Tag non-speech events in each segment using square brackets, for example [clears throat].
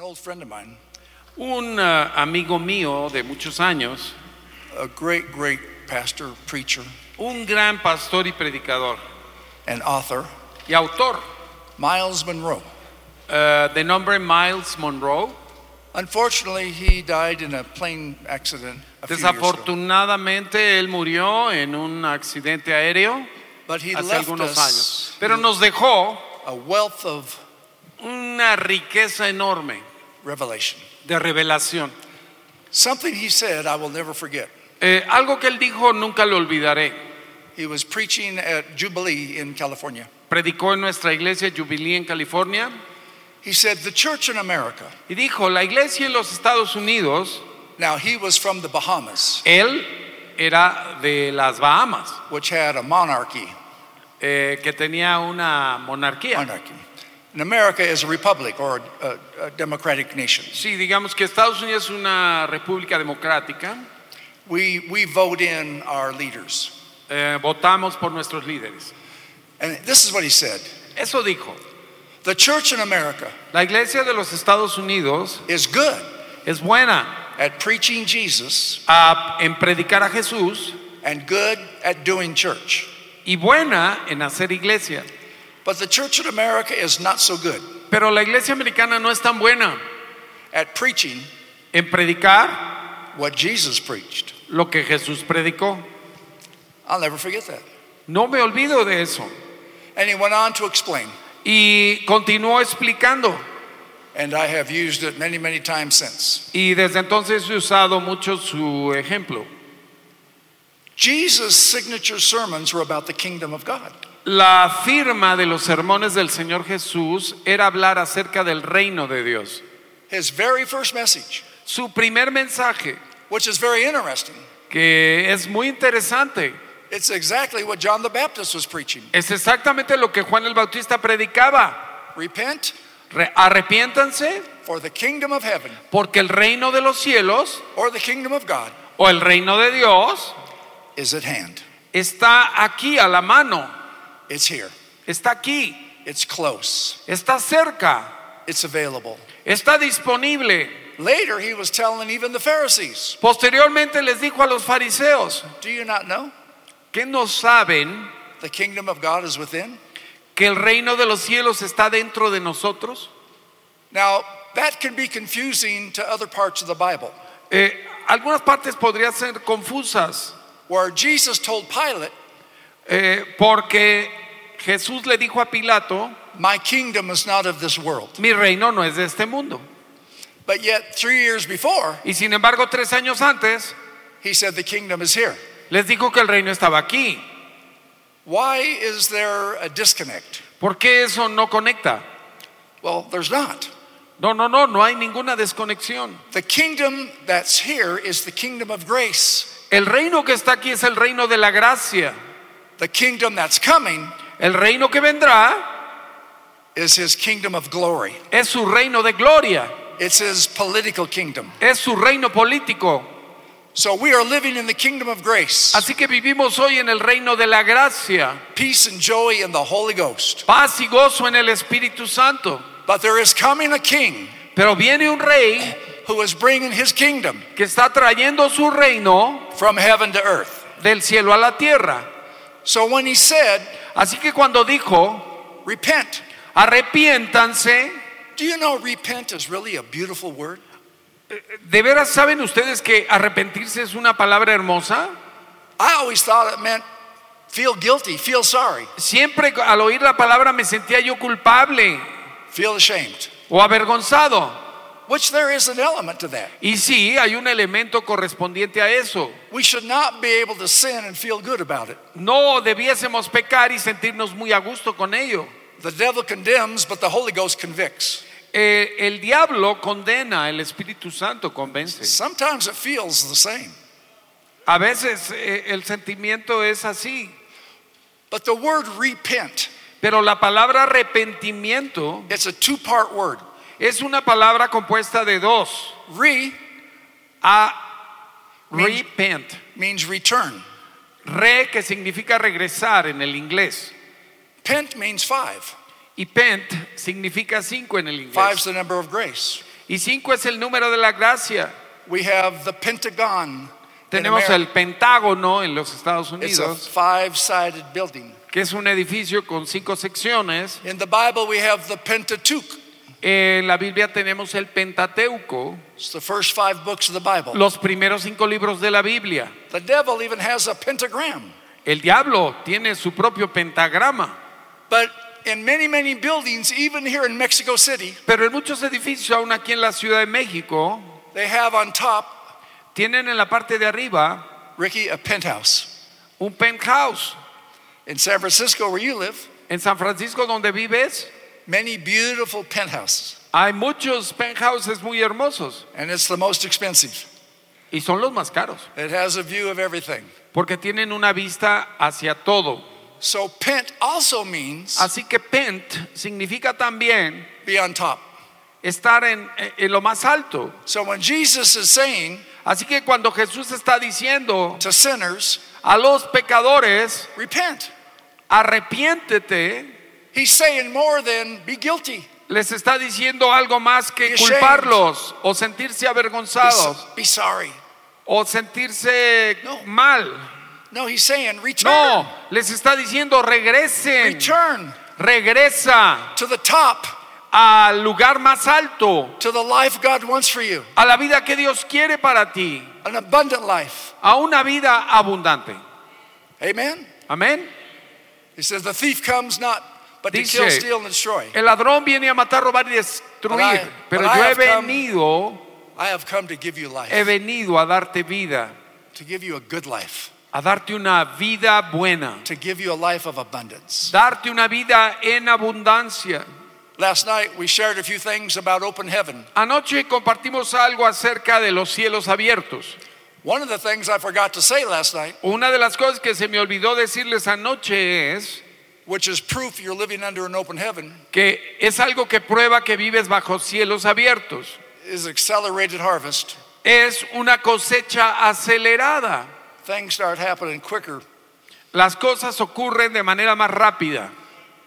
An old friend of mine, Un ah, amigo mío de muchos años, a great, great pastor, preacher, un gran pastor y predicador. and author, y autor. Miles Monroe. ah, de nombre Miles Monroe, Unfortunately, he died in a plane accident a few years ago. desafortunadamente él murió en un accidente aéreo But he hace left algunos us años, pero nos dejó a wealth of una riqueza enorme revelation. de revelación. Something he said I will never forget. Eh, algo que él dijo nunca lo olvidaré. He was preaching at Jubilee in California. Predicó en nuestra iglesia Jubilee en California He said, The church in America, y dijo, la iglesia en los Estados Unidos, now he was from the Bahamas, él era de las Bahamas, which had a monarchy. eh, que tenía una monarquía. monarchy. America is a republic or a, a democratic nation. Sí, digamos que Estados Unidos es una república democrática. We, we vote in our leaders. eh, votamos por nuestros líderes. And this is what he said Eso dijo. The church in America La iglesia de los Estados Unidos is good es buena at preaching Jesus a- en predicar a Jesús and good at doing church. y buena en hacer iglesia. But the church in America is not so good Pero la iglesia americana no es tan buena at preaching en predicar what Jesus preached. lo que Jesús predicó. I'll never forget that. No me olvido de eso. And he went on to explain, Y continuó explicando. and I have used it many, many times since. Y desde entonces he usado mucho su ejemplo. Jesus' signature sermons were about the kingdom of God. La firma de los sermones del Señor Jesús era hablar acerca del reino de Dios. His very first message, Su primer mensaje, which is very interesting, que es muy interesante, it's exactly what John the Baptist was preaching. es exactamente lo que Juan el Bautista predicaba. Repent, Re- arrepiéntanse for the kingdom of heaven porque el reino de los cielos or the kingdom of God o el reino de Dios is at hand. está aquí a la mano, It's here, está aquí, it's close, está cerca, it's available. está disponible. Later, he was telling even the Pharisees, Posteriormente les dijo a los fariseos, Do you not know ¿qué no saben the kingdom of God is within? que el reino de los cielos está dentro de nosotros? Now, that can be confusing to other parts of the Bible, Eh, algunas partes podrían ser confusas where Jesus told Pilate, eh, porque Jesús le dijo a Pilato, My kingdom is not of this world. mi reino no es de este mundo. But yet, three years before, Y sin embargo, tres años antes, he said, The kingdom is here. les dijo que el reino estaba aquí. Why is there a disconnect? ¿Por qué eso no conecta? Well, there's not. No, no, no, no hay ninguna desconexión. The kingdom that's here is the kingdom of grace. El reino que está aquí es el reino de la gracia. The kingdom that's coming El reino que vendrá is his kingdom of glory. es su reino de gloria, It's his political kingdom. es su reino político. So we are living in the kingdom of grace, Así que vivimos hoy en el reino de la gracia, peace and joy in the Holy Ghost. paz y gozo en el Espíritu Santo. But there is coming a king Pero viene un rey who is bringing his kingdom que está trayendo su reino from heaven to earth. del cielo a la tierra. So when he said, Así que cuando dijo, repent, arrepiéntanse, do you know repent is really a beautiful word? ¿de veras saben ustedes que arrepentirse es una palabra hermosa? I always thought it meant feel guilty, feel sorry, Siempre al oír la palabra me sentía yo culpable feel ashamed, o avergonzado. Which there is an element to that. Y sí, hay un elemento correspondiente a eso. We should not be able to sin and feel good about it. No debiésemos pecar y sentirnos muy a gusto con ello. The devil condemns, but the Holy Ghost convicts. Eh, el diablo condena, el Espíritu Santo convence. Sometimes it feels the same. A veces eh, el sentimiento es así, But the word repent, pero la palabra arrepentimiento it's a two part word. Es una palabra compuesta de dos. Re A repent, means return, re que significa regresar en el inglés pent means five. y pent significa cinco en el Five's inglés. the number of grace. Y cinco es el número de la gracia. We have the Pentagon. Tenemos el Pentágono en los Estados It's a five-sided building. que es un edificio con cinco secciones. In the Bible, we have the Pentateuch. En la Biblia tenemos el Pentateuco, It's the first five books of the Bible. los primeros cinco libros de la Biblia. The devil even has a pentagram. El diablo tiene su propio pentagrama, But in many, many buildings, even here in Mexico City, pero en muchos edificios, aún aquí en la Ciudad de México, they have on top, tienen en la parte de arriba Ricky, a penthouse. un penthouse. In San Francisco, where you live, En San Francisco, donde vives, many beautiful penthouses. hay muchos penthouses muy hermosos And it's the most expensive. y son los más caros, It has a view of everything. porque tienen una vista hacia todo. So pent also means Así que pent significa también be on top. estar en, en lo más alto. So when Jesus is saying Así que cuando Jesús está diciendo to sinners, a los pecadores, repent, arrepiéntete, he's saying more than be guilty. les está diciendo algo más que culparlos o sentirse Be, be sorry. o sentirse No. mal. No, he's saying return. No, les está diciendo regresen, Return regresa to the top, al lugar más alto, to the life God wants for you, a la vida que Dios quiere para ti, an abundant life. a una vida abundante. Amen. Amén. He says the thief comes not but to Dice, kill, steal, and destroy. El ladrón viene a matar, robar y destruir, But I- pero yo he have come- venido, I have come to give you life, he venido a darte vida, to give you a good life, a darte una vida buena, to give you a life of abundance. darte una vida en abundancia. Last night we shared a few things about open heaven. Anoche compartimos algo acerca de los cielos abiertos. One of the things I forgot to say last night, Una de las cosas que se me olvidó decirles anoche es which is proof you're living under an open heaven, que es algo que prueba que vives bajo cielos abiertos. is accelerated harvest. Es una cosecha acelerada. Things start happening quicker. Las cosas ocurren de manera más rápida.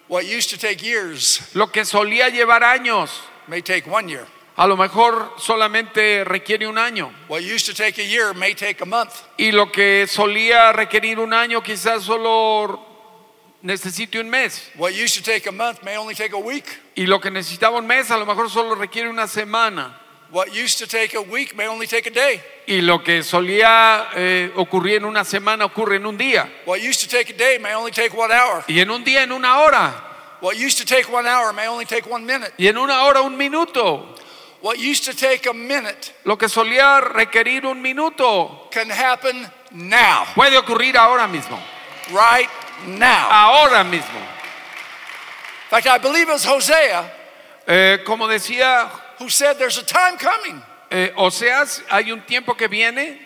What used to take years Lo que solía llevar años, may take one year. a lo mejor solamente requiere un año. What used to take a year may take a month. Y lo que solía requerir un año quizás solo necesite un mes. What used to take a month may only take a week. Y lo que necesitaba un mes a lo mejor solo requiere una semana. What used to take a week may only take a day. Y lo que solía eh, ocurrir en una semana ocurre en un día. What used to take a day may only take one hour. Y en un día en una hora. What used to take one hour may only take one minute. Y en una hora un minuto. What used to take a minute Lo que solía requerir un minuto can happen now, puede ocurrir ahora mismo. right now. Ahora mismo. In fact, I believe it was Hosea Eh, como decía who said there's a time coming eh, Oseas, hay un tiempo que viene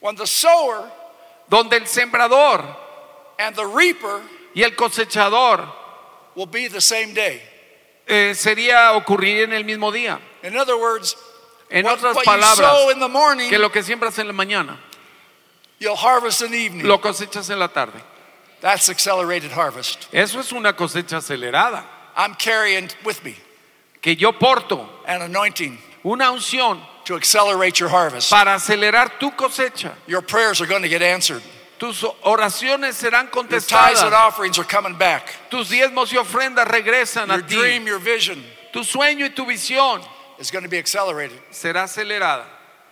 when the sower donde el sembrador and the reaper y el cosechador will be the same day. eh, sería ocurrir en el mismo día. In other words, En what, otras what you palabras, sow in the morning, que lo que siembras en la mañana, you'll harvest in the evening. lo cosechas en la tarde. That's accelerated harvest. Eso es una cosecha acelerada I'm carrying with me que yo porto an anointing una unción to accelerate your harvest. para acelerar tu cosecha. Your prayers are going to get answered. Tus oraciones serán Your tithes and contestadas. offerings are coming back. Tus diezmos y ofrendas regresan Your a ti. dream, your vision Tu sueño y tu visión is going to be accelerated. será acelerada.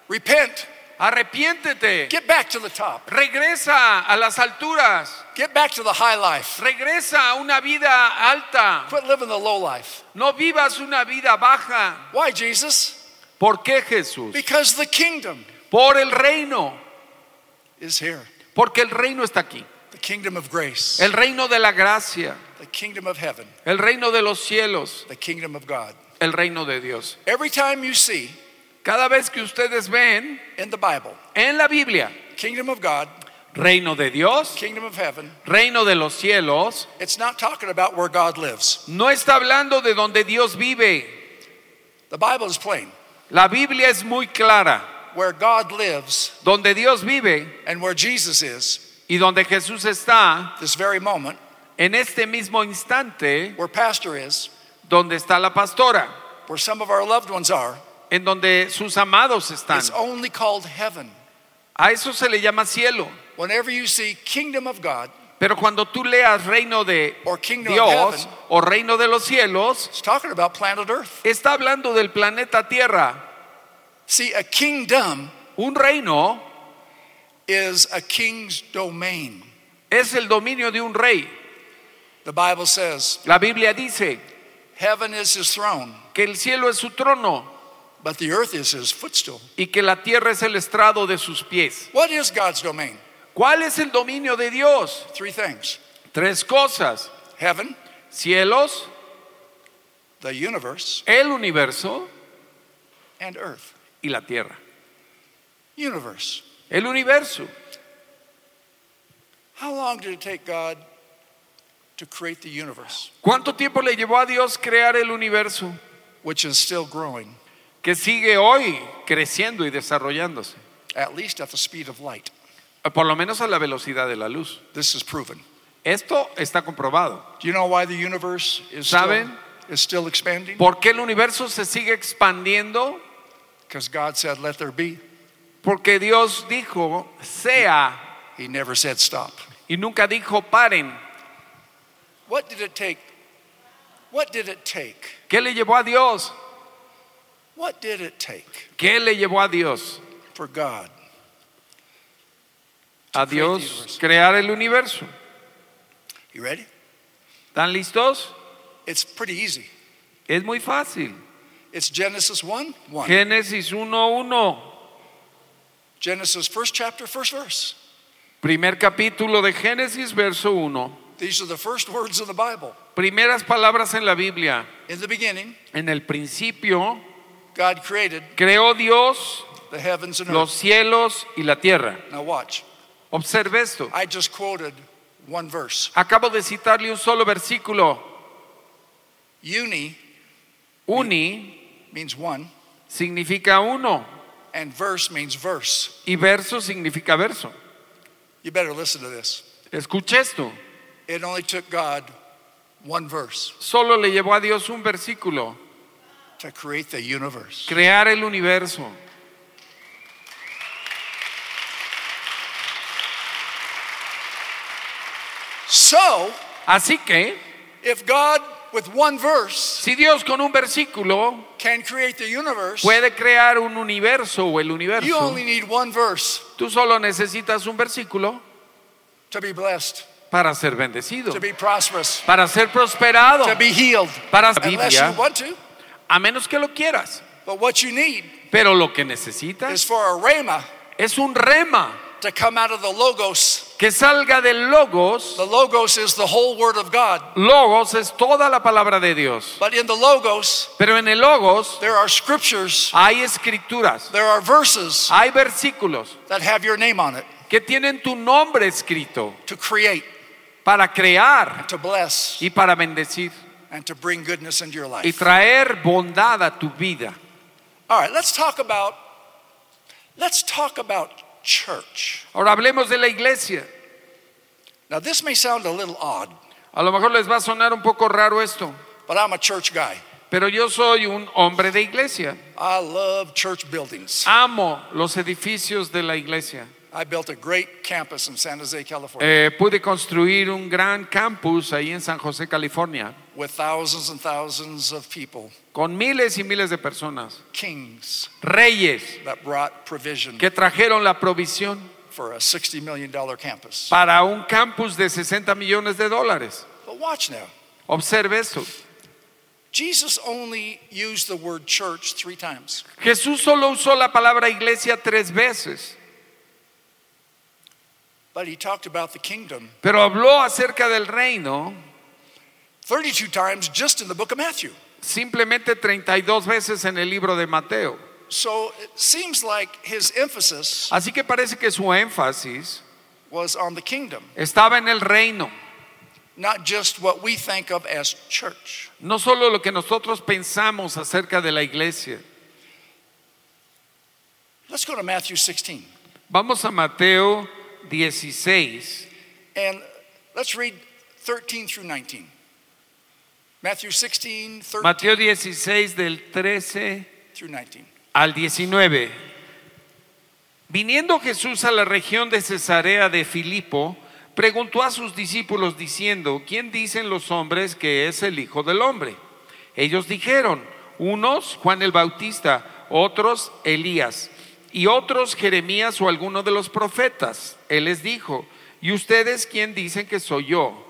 Repent. Arrepiéntete. Get back to the top. Regresa a las alturas. Get back to the high life. Regresa a una vida alta. Quit living the low life. No vivas una vida baja. Why, Jesus? ¿Por qué Jesús? Because the kingdom Por el reino. is here. Porque el reino está aquí. The kingdom of grace, El reino de la gracia. the kingdom of heaven, El reino de los cielos. the kingdom of God. El reino de Dios. Every time you see Cada vez que ustedes ven in the Bible, en la Biblia, kingdom of God, reino de Dios, kingdom of heaven, reino de los cielos, it's not talking about where God lives. no está hablando de donde Dios vive. The Bible is plain. La Biblia es muy clara. Where God lives Donde Dios vive and where Jesus is, y donde Jesús está, this very moment, en este mismo instante, where Pastor is, donde está la pastora, where some of our loved ones are, en donde sus amados están. It's only called heaven. A eso se le llama cielo. Whenever you see kingdom of God, Pero cuando tú leas reino de Dios heaven. o reino de los cielos, it's talking about planet Earth. está hablando del planeta Tierra. See, a kingdom Un reino is a king's domain. es el dominio de un rey. The Bible says La Biblia dice heaven is his throne, que el cielo es su trono but the earth is his footstool. y que la tierra es el estrado de sus pies. What is God's domain? ¿Cuál es el dominio de Dios? Three things Tres cosas. heaven, Cielos, the universe, el universo and earth. y la tierra. Universe. El universo. How long did it take God to create the universe, ¿Cuánto tiempo le llevó a Dios crear el universo? which is still growing, Que sigue hoy creciendo y desarrollándose. at least at the speed of light? Por lo menos a la velocidad de la luz. This is proven. Esto está comprobado. Do you know why the universe is still, ¿Saben? is still expanding? ¿Por qué el universo se sigue expandiendo? Because God said, let there be. Porque Dios dijo, sea, He never said stop. y nunca dijo, paren. What did it take? What did it take? ¿Qué le llevó a Dios? What did it take ¿Qué le llevó a Dios? for God? A create the Dios universe. crear el universo. You ready? ¿Están listos? It's pretty easy. Es muy fácil. It's Genesis 1 1. Génesis 1.1, Genesis, first chapter, first verse. primer capítulo de Génesis, verso 1. These are the first words of the Bible. Primeras palabras en la Biblia. In the beginning, En el principio God created creó Dios the heavens and earth. cielos y la tierra. Now, watch. Observe esto. I just quoted one verse. Acabo de citarle un solo versículo. Uni Uni means one, significa uno and verse means verse. y verso significa verso. You better listen to this. Escuche esto. It only took God one verse Solo le llevó a Dios un versículo. To create the universe. Crear el universo. So, Así que, if God with one verse si Dios con un versículo can create the universe, puede crear un universo o el you universo, only need one verse tú solo necesitas un versículo to be blessed, para ser bendecido, to be prosperous, para ser prosperado, to be healed. para la Unless you Biblia, want to. a menos que lo quieras. But what you need Pero lo que necesitas is for a rhema es un rema to come out of the logos. que salga del logos. The logos is the whole word of God. Logos es toda la palabra de Dios. But in the logos, Pero en el logos there are scriptures, hay escrituras, there are verses hay versículos that have your name on it que tienen tu nombre escrito to create, para crear to bless, y para bendecir and to bring goodness into your y life. traer bondad a tu vida. All right, let's talk about let's talk about church. Ahora hablemos de la iglesia. Now this may sound a little odd, A lo mejor les va a sonar un poco raro esto, but I'm a church guy. pero yo soy un hombre de iglesia. I love church buildings. Amo los edificios de la iglesia. I built a great campus in San Jose, California, Eh, pude construir un gran campus ahí en San José, California, with thousands and thousands of people, con miles y miles de personas, kings reyes that brought provision que trajeron la provisión for a 60 million dollar campus. para un campus de 60 millones de dólares. But watch now. Observe esto. Jesus only used the word church 3 times. Jesús solo usó la palabra iglesia tres veces, But he talked about the kingdom pero habló acerca del reino 32 times just in the book of Matthew. simplemente 32 veces en el libro de Mateo. So it seems like his emphasis Así que parece que su énfasis was on the kingdom, estaba en el reino, not just what we think of as church. no solo lo que nosotros pensamos acerca de la iglesia. Let's go to Matthew 16 Vamos a Mateo 16 and let's read 13 through 19. Matthew 16, 13 Mateo 16 del 13 through 19. al 19. Viniendo Jesús a la región de Cesarea de Filipo, preguntó a sus discípulos diciendo, ¿quién dicen los hombres que es el Hijo del Hombre? Ellos dijeron, unos Juan el Bautista, otros Elías y otros Jeremías o alguno de los profetas. Él les dijo, ¿y ustedes quién dicen que soy yo?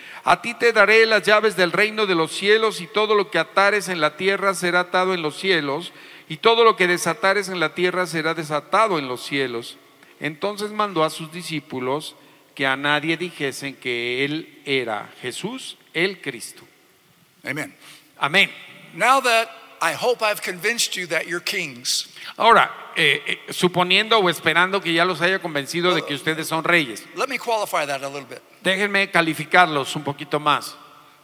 A ti te daré las llaves del reino de los cielos y todo lo que atares en la tierra será atado en los cielos y todo lo que desatares en la tierra será desatado en los cielos. Entonces mandó a sus discípulos que a nadie dijesen que él era Jesús, el Cristo. Amen. Amén. Now that I hope I've convinced you that you're kings, Ahora, eh, eh, suponiendo o esperando que ya los haya convencido de que ustedes son reyes, let me qualify that a little bit. déjenme calificarlos un poquito más.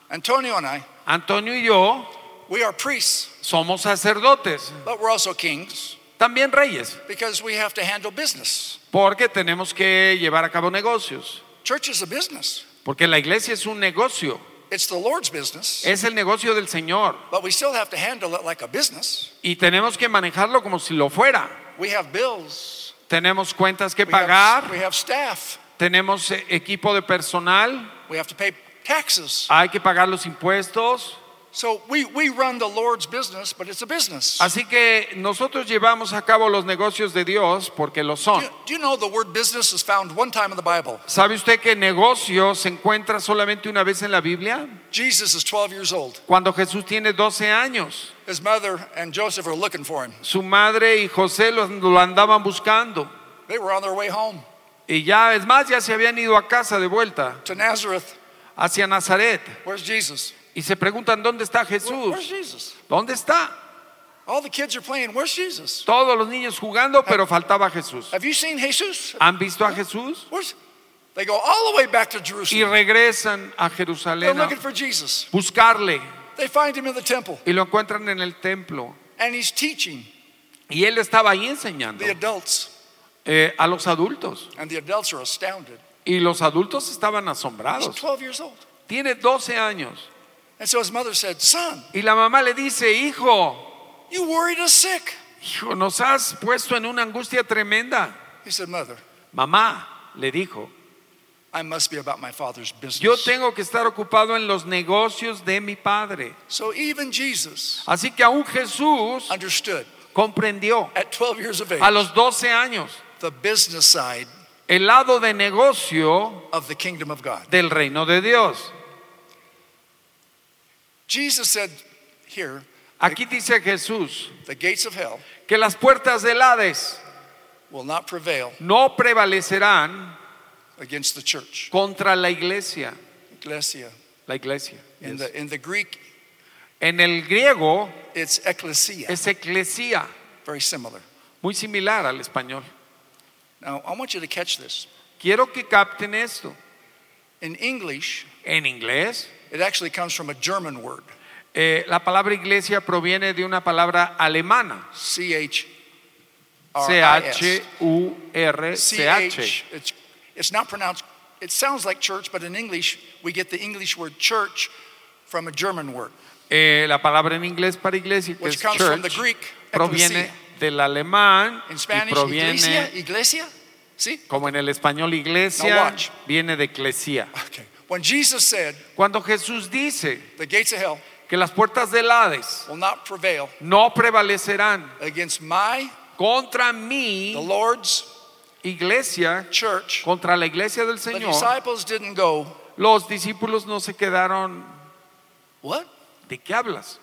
Antonio and I, Antonio y yo we are priests, somos sacerdotes, but we're also kings también reyes. because we have to handle business. Porque tenemos que llevar a cabo negocios. Church is a business. Porque la iglesia es un negocio. It's the Lord's business, Es el negocio del Señor. but we still have to handle it like a business. Y tenemos que manejarlo como si lo fuera. We have bills. Tenemos cuentas que We have, pagar. we have staff. Tenemos eh, equipo de personal. We have to pay taxes. Hay que pagar los impuestos. So we, we run the Lord's business, but it's a business. Así que nosotros llevamos a cabo los negocios de Dios porque lo Do son. you, do you know the word business is found one time in the Bible? ¿Sabe usted que negocio se encuentra solamente una vez en la Biblia? Jesus is 12 years old. Cuando Jesús tiene 12 años. His mother and Joseph are looking for him. Su madre y José lo, lo andaban buscando. They were on their way home Y ya, es más, ya se habían ido a casa de vuelta to Nazareth. hacia Nazaret. Where's Jesus? Y se preguntan, ¿dónde está Jesús? ¿Dónde está? All the kids are playing. Where's Jesus? Todos los niños jugando, pero faltaba Jesús. Have you seen Jesus? ¿Han visto a Jesús? Where's, they go all the way back to Y Jerusalem. regresan a They're Jerusalén a looking for Jesus. buscarle They find him in the temple, y lo encuentran en el templo. and he's teaching Y él estaba ahí enseñando the adults, eh, a los adultos. and the adults are astounded. Y los adultos estaban He's asombrados. 12 years old. Tiene 12 años. And so his mother said, Son, Y la mamá le dice, hijo, you worried us sick. hijo, nos has puesto en una angustia tremenda. He said, Mother, Mamá le dijo, I must be about my father's business. yo tengo que estar ocupado en los negocios de mi padre. So even Jesus Así que aún Jesús understood comprendió at 12 years of age a los 12 años the business side el lado de negocio of the kingdom of God. del reino de Dios. Jesus said here, Aquí dice Jesús the gates of hell que las puertas del Hades will not prevail no prevalecerán against the church. contra la iglesia. Ecclesia. La iglesia. In yes. the in the Greek, En el griego it's ecclesia. es eclesia, Very similar. muy similar al español. Now I want you to catch this. Quiero que capten esto. In English, En inglés, it actually comes from a German word. eh, la palabra iglesia proviene de una palabra alemana. C H R I S. C-H-U-R-C-H. CH. It's, it's not pronounced, it sounds like church, but in English, we get the English word church from a German word, Eh, la palabra en inglés para iglesia, que which es comes from the church, Greek, proviene del alemán In y Spanish, iglesia, proviene, iglesia. sí. como en el español iglesia, watch. viene de eclesia. Okay. When Jesus said, Cuando Jesús dice the gates of hell que las puertas del Hades will not prevail no prevalecerán against my, contra mí, the Lord's iglesia, church, contra la iglesia del the Señor, disciples didn't go, los discípulos no se quedaron, what? ¿de qué hablas?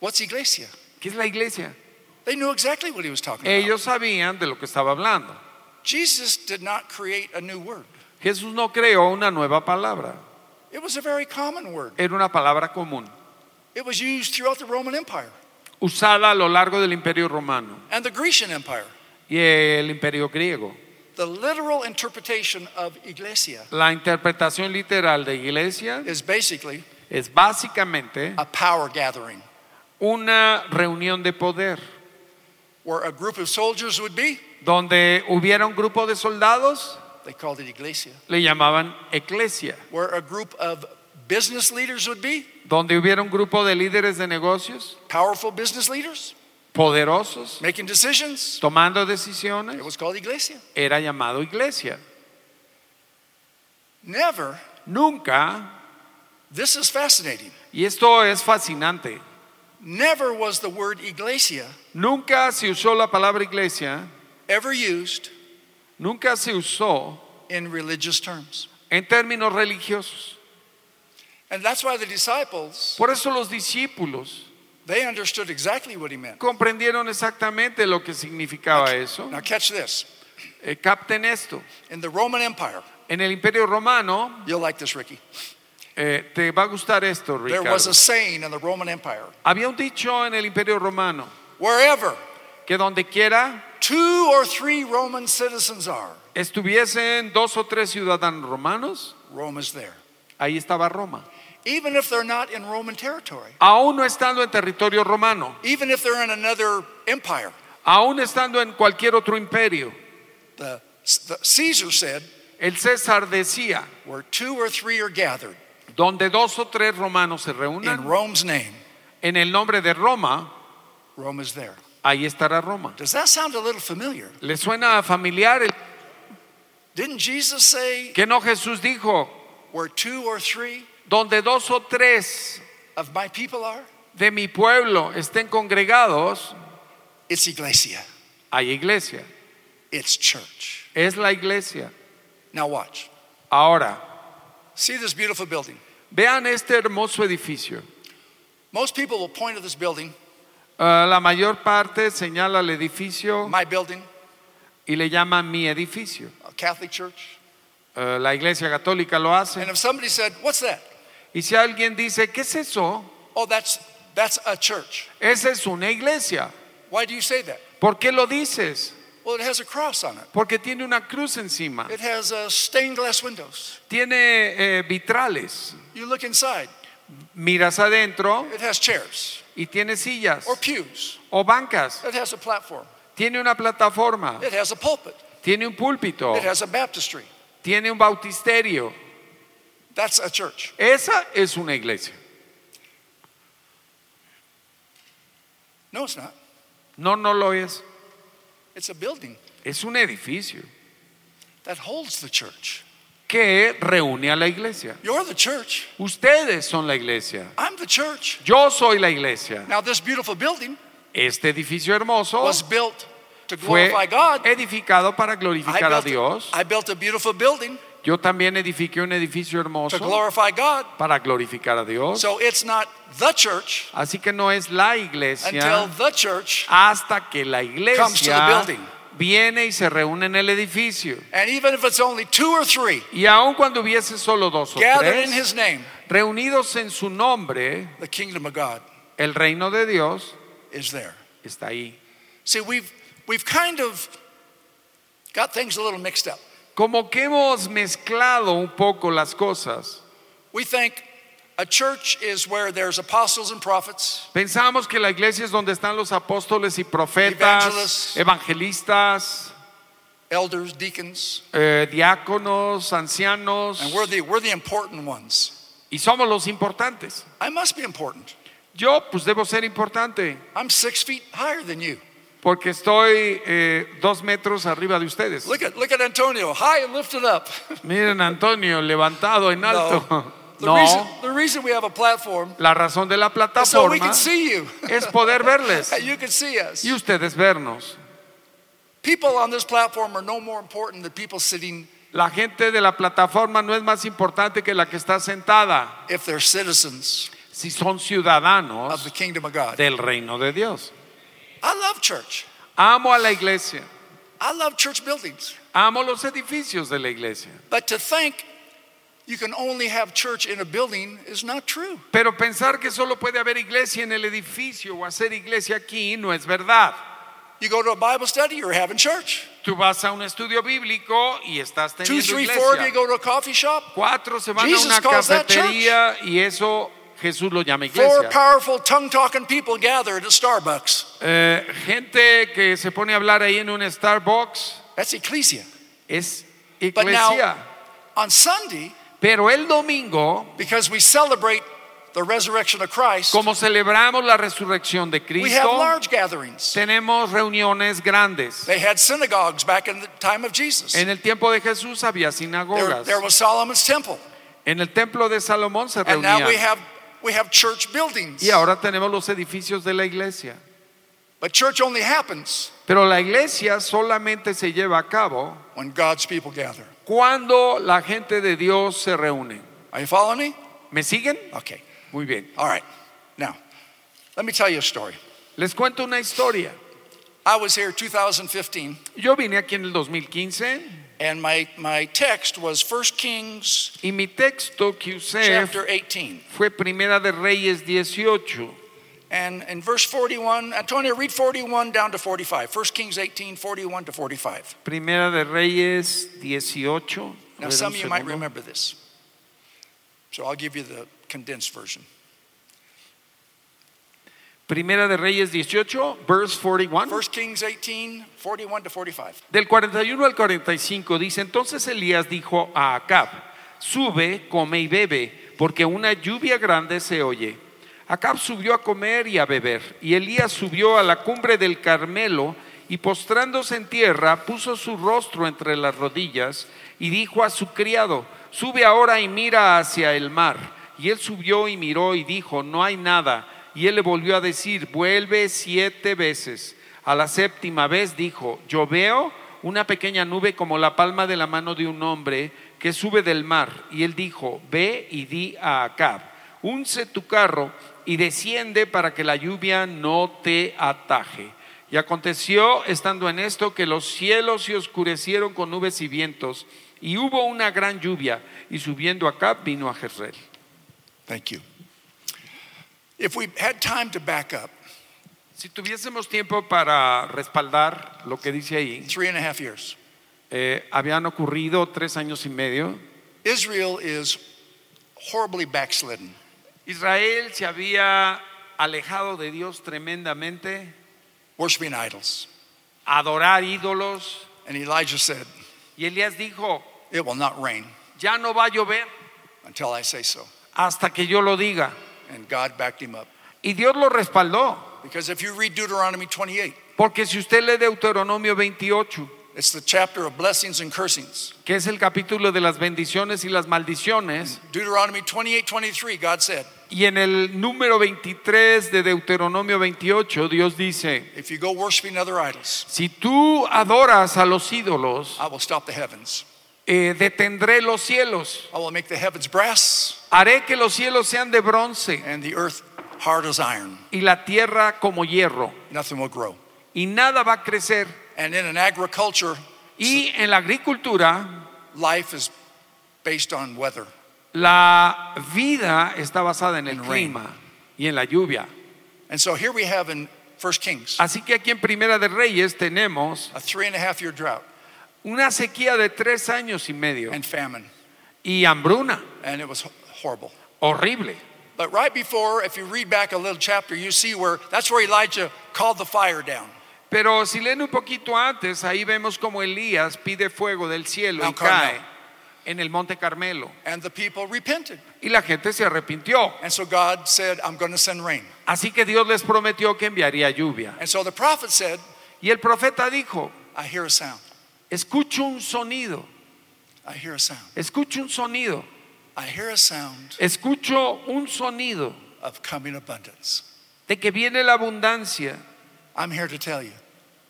What's iglesia? ¿Qué es la iglesia? They knew exactly what he was talking about. Ellos sabían de lo que estaba hablando. Jesus did not create a new word. Jesús no creó una nueva palabra, It was a very common word. era una palabra común, It was used throughout the Roman Empire usada a lo largo del imperio romano and the Grecian Empire. y el imperio griego. The literal interpretation of iglesia La interpretación literal de iglesia is basically es básicamente a power gathering una reunión de poder where a group of soldiers would be. donde hubiera un grupo de soldados, They called it iglesia. le llamaban eclesia, Where a group of business leaders would be, donde hubiera un grupo de líderes de negocios powerful business leaders poderosos making decisions. tomando decisiones. It was called iglesia. era llamado iglesia. Never, Nunca, this is fascinating. y esto es fascinante, Never was the word iglesia nunca se usó la palabra iglesia, ever used nunca se usó in religious terms. en términos religiosos. And that's why the disciples, Por eso los discípulos they understood exactly what he meant. comprendieron exactamente lo que significaba eso. Now catch this. Eh, capten esto. In the Roman Empire, En el Imperio Romano, you'll like this, Ricky. eh, te va a gustar esto, There was Ricardo. a saying in the Roman Empire Había un dicho en el Imperio Romano wherever que donde quiera two or three Roman citizens are, estuviesen dos o tres ciudadanos romanos, Rome is there. ahí estaba Roma. Even if they're not in Roman territory, Aún no estando en territorio romano, even if they're in another empire, aún estando en cualquier otro imperio, the, the Caesar said, el César decía, where two or three are gathered donde dos o tres romanos se reúnen. in reúnan, Rome's name, en el nombre de Roma, Rome is there. Ahí estará Roma. Does that sound a little familiar? ¿Le suena familiar? Didn't Jesus say, Que no Jesús dijo, where two or three donde dos o tres of my people are? de mi pueblo estén congregados, It's iglesia, hay iglesia. it's church. Es la iglesia. Now watch. Ahora, See this beautiful building. vean este hermoso edificio. Most people will point to this building, Ah, la mayor parte señala el edificio my building, y le llama mi edificio. a Catholic church. Ah, la iglesia católica lo hace. And if somebody said, What's that? Y si alguien dice, ¿qué es eso? Oh, that's that's a church. Esa es una iglesia. Why do you say that? ¿Por qué lo dices? Well, it has a cross on it. Porque tiene una cruz encima. It has uh, stained glass windows. Tiene eh, vitrales. You look inside. Miras adentro It has chairs y tiene sillas or pews. o bancas. It has a platform. Tiene una plataforma. It has a pulpit. Tiene un púlpito. It has a baptistry. Tiene un bautisterio. That's a church. Esa es una iglesia. No, it's not. No, no lo es. It's a building Es un edificio that holds the church. Que reúne a la iglesia. You're the church. Ustedes son la iglesia. I'm the church. Yo soy la iglesia. Now, this beautiful building Este edificio hermoso was built to fue glorify God. edificado para I glorificar a built, Dios. I built a beautiful building Yo también edifiqué un edificio to hermoso glorify God. para glorificar a Dios. So it's not the church Así que no es la until iglesia the church, hasta que la Comes to the iglesia building. Viene y se reúne en el edificio. and even if it's only two or three Y aun cuando hubiese solo dos o gathered in tres His name, reunidos en su nombre, the kingdom of God el reino de Dios is there. está ahí. See, we've we've kind of got things a little mixed up. Como que hemos mezclado un poco las cosas. We think a church is where there's apostles and prophets, Pensamos que la iglesia es donde están los apóstoles y profetas, Evangelists. evangelistas, elders, deacons, eh, diáconos, ancianos, and we're the we're the important ones. y somos los importantes. I must be important. Yo pues debo ser importante I'm six feet higher than you. porque estoy eh, dos metros arriba de ustedes. Look at look at Antonio, high and lifted up. [laughs] Miren a Antonio levantado en alto. The No, reason the reason we have a platform la razón de la is so we can see you. es poder verles [laughs] you can see us. y ustedes vernos. People on this platform are no more important than people sitting La gente de la plataforma no es más importante que la que está sentada if they're citizens si son ciudadanos of the kingdom of God. del reino de Dios. I love church. Amo a la iglesia, I love church buildings. amo los edificios de la iglesia, But to think you can only have church in a building is not true. pero pensar que solo puede haber iglesia en el edificio o hacer iglesia aquí no es verdad. you go to a Bible study, you're having church. Tú vas a un estudio bíblico y estás Two, teniendo three, four of you go to a coffee shop. Cuatro se van Jesus a una cafetería y eso Jesús lo llama iglesia. Four powerful tongue talking people gathered at Starbucks. Eh, gente que se pone a hablar ahí en un Starbucks That's ecclesia. es iglesia. But now- On Sunday, Pero el domingo, because we celebrate the resurrection of Christ, como celebramos la resurrección de we have Cristo, large gatherings. tenemos reuniones grandes. They had synagogues back in the time of Jesus. En el tiempo de Jesús había There, sinagogas. there was Solomon's temple. En el templo de Salomón se And now we reunían. have we have church buildings. Y ahora tenemos los edificios de la iglesia. But church only happens Pero la iglesia solamente se lleva a cabo when God's people gather. Cuando la gente de Dios se reúne. Are you following me? ¿Me siguen? Okay. Muy bien. All right. Now, let me tell you a story. Les cuento una historia. I was here 2015 Yo vine aquí en el 2015 and my my text was 1 Kings y mi texto que usé chapter 18. fue Primera de Reyes 18. And in verse 41, Antonio, read 41 down to 45. 1 Kings 18, 41 to 45. Primera de Reyes 18. Now, some of you might remember this. So I'll give you the condensed version. Primera de Reyes 18, verse 41. 1 Kings 18, 41 to 45. Del 41 al 45 dice, entonces Elías dijo a Acab, sube, come y bebe, porque una lluvia grande se oye. Acab subió a comer y a beber, y Elías subió a la cumbre del Carmelo, y postrándose en tierra, puso su rostro entre las rodillas, y dijo a su criado, sube ahora y mira hacia el mar. Y él subió y miró y dijo, no hay nada. Y él le volvió a decir, vuelve siete veces. A la séptima vez dijo, yo veo una pequeña nube como la palma de la mano de un hombre que sube del mar. Y él dijo, ve y di a Acab, unce tu carro y desciende para que la lluvia no te ataje. Y aconteció, estando en esto, que los cielos se oscurecieron con nubes y vientos, y hubo una gran lluvia, y subiendo Acab vino a Jezreel. Thank you. If we had time to back up, Si tuviésemos tiempo para respaldar lo que dice ahí, three and a half years, eh, habían ocurrido tres años y medio. Israel is horribly backslidden. Israel se había alejado de Dios tremendamente, worshiping idols. adorar ídolos. And Elijah said, Y Elías dijo, It will not rain ya no va a llover until I say so. hasta que yo lo diga. And God backed him up. Y Dios lo respaldó, Because if you read Deuteronomy 28, porque si usted lee Deuteronomio 28, it's the chapter of blessings and cursings. que es el capítulo de las bendiciones y las maldiciones, Deuteronomy 28:23 God said, y en el número 23 de Deuteronomio 28, Dios dice, If you go worshiping other idols, si tú adoras a los ídolos, I will stop the heavens. eh, detendré los cielos, I will make the heavens brass haré que los cielos sean de bronce and the earth hard as iron. y la tierra como hierro, Nothing will grow. y nada va a crecer. And in an agriculture, Y en la agricultura, life is based on weather. la vida está basada en el rain. clima y en la lluvia. And so here we have in First Kings Así que aquí en Primera de Reyes tenemos a three and a half year drought una sequía de tres años y medio and famine. y hambruna And it was horrible. horrible. But right before, if you read back a little chapter, you see where that's where Elijah called the fire down. Pero si leen un poquito antes, ahí vemos como Elías pide fuego del cielo y Mount Carmel. cae en el monte Carmelo. And the people repented. Y la gente se arrepintió. And so God said, I'm going to send rain. Así que Dios les prometió que enviaría lluvia. And so the prophet said, Y el profeta dijo, I hear a sound. escucho un sonido, I hear a sound. escucho un sonido, I hear a sound escucho un sonido of coming abundance. de que viene la abundancia. I'm here to tell you,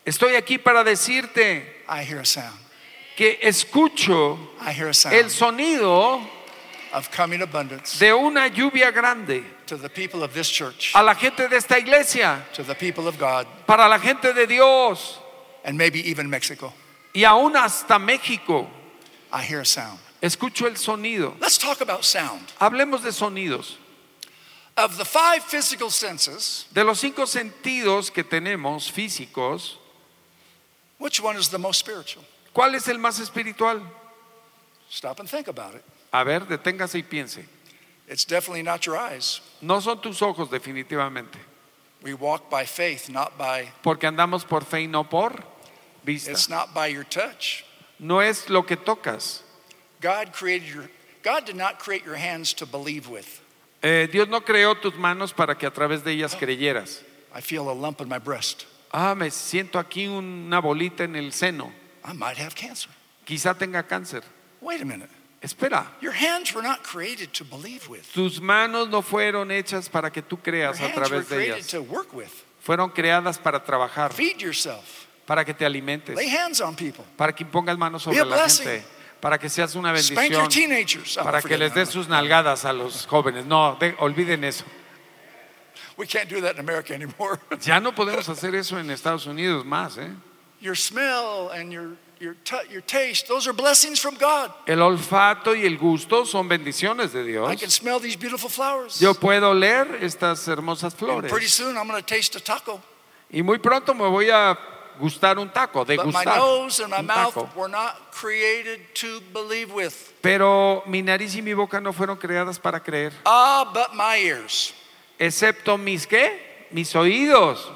Estoy aquí para decirte I hear a sound. que escucho I hear a el sound sonido of coming abundance de una lluvia grande to the people of this church, a la gente de esta iglesia, to the people of God, para la gente de Dios and maybe even Mexico. y aún hasta México. I hear a sound. Escucho el sonido. Let's talk about sound. Hablemos de sonidos. Of the five physical senses, De los cinco sentidos que tenemos físicos, Which one is the most spiritual? ¿Cuál es el más espiritual? Stop and think about it. A ver, deténgase y piense. It's definitely not your eyes. No son tus ojos definitivamente, We walk by faith, not by porque andamos por fe y no por vista. it's not by your touch. No es lo que tocas. God created your God did not create your hands to believe with. Eh, Dios no creó tus manos para que a través de ellas creyeras. I feel a lump in my breast. Ah, me siento aquí una bolita en el seno. I might have cancer. Quizá tenga cáncer. Wait a minute. Espera, Your hands were not created to believe with. tus manos no fueron hechas para que tú Your creas a hands were través de ellas. to work with. Fueron creadas para trabajar, Feed yourself. para que te alimentes, Lay hands on people. para que impongas manos Be sobre a la blessing. gente, para que seas una Spank your bendición, teenagers. Para que les des sus nalgadas a los jóvenes. No, de- olviden eso. We can't do that in America anymore. [laughs] Ya no podemos hacer eso en Estados Unidos más. ¿eh? your smell and your your your taste, those are blessings from God. El olfato y el gusto son bendiciones de I Dios. can smell these beautiful flowers. Yo puedo oler estas hermosas And pretty flores soon I'm going to taste a taco. y muy pronto me voy a gustar un taco, But my degustar nose and my un mouth taco. were not created to believe with. Pero mi nariz y mi boca no fueron creadas para creer, Ah, but my ears. Excepto mis qué, mis oídos.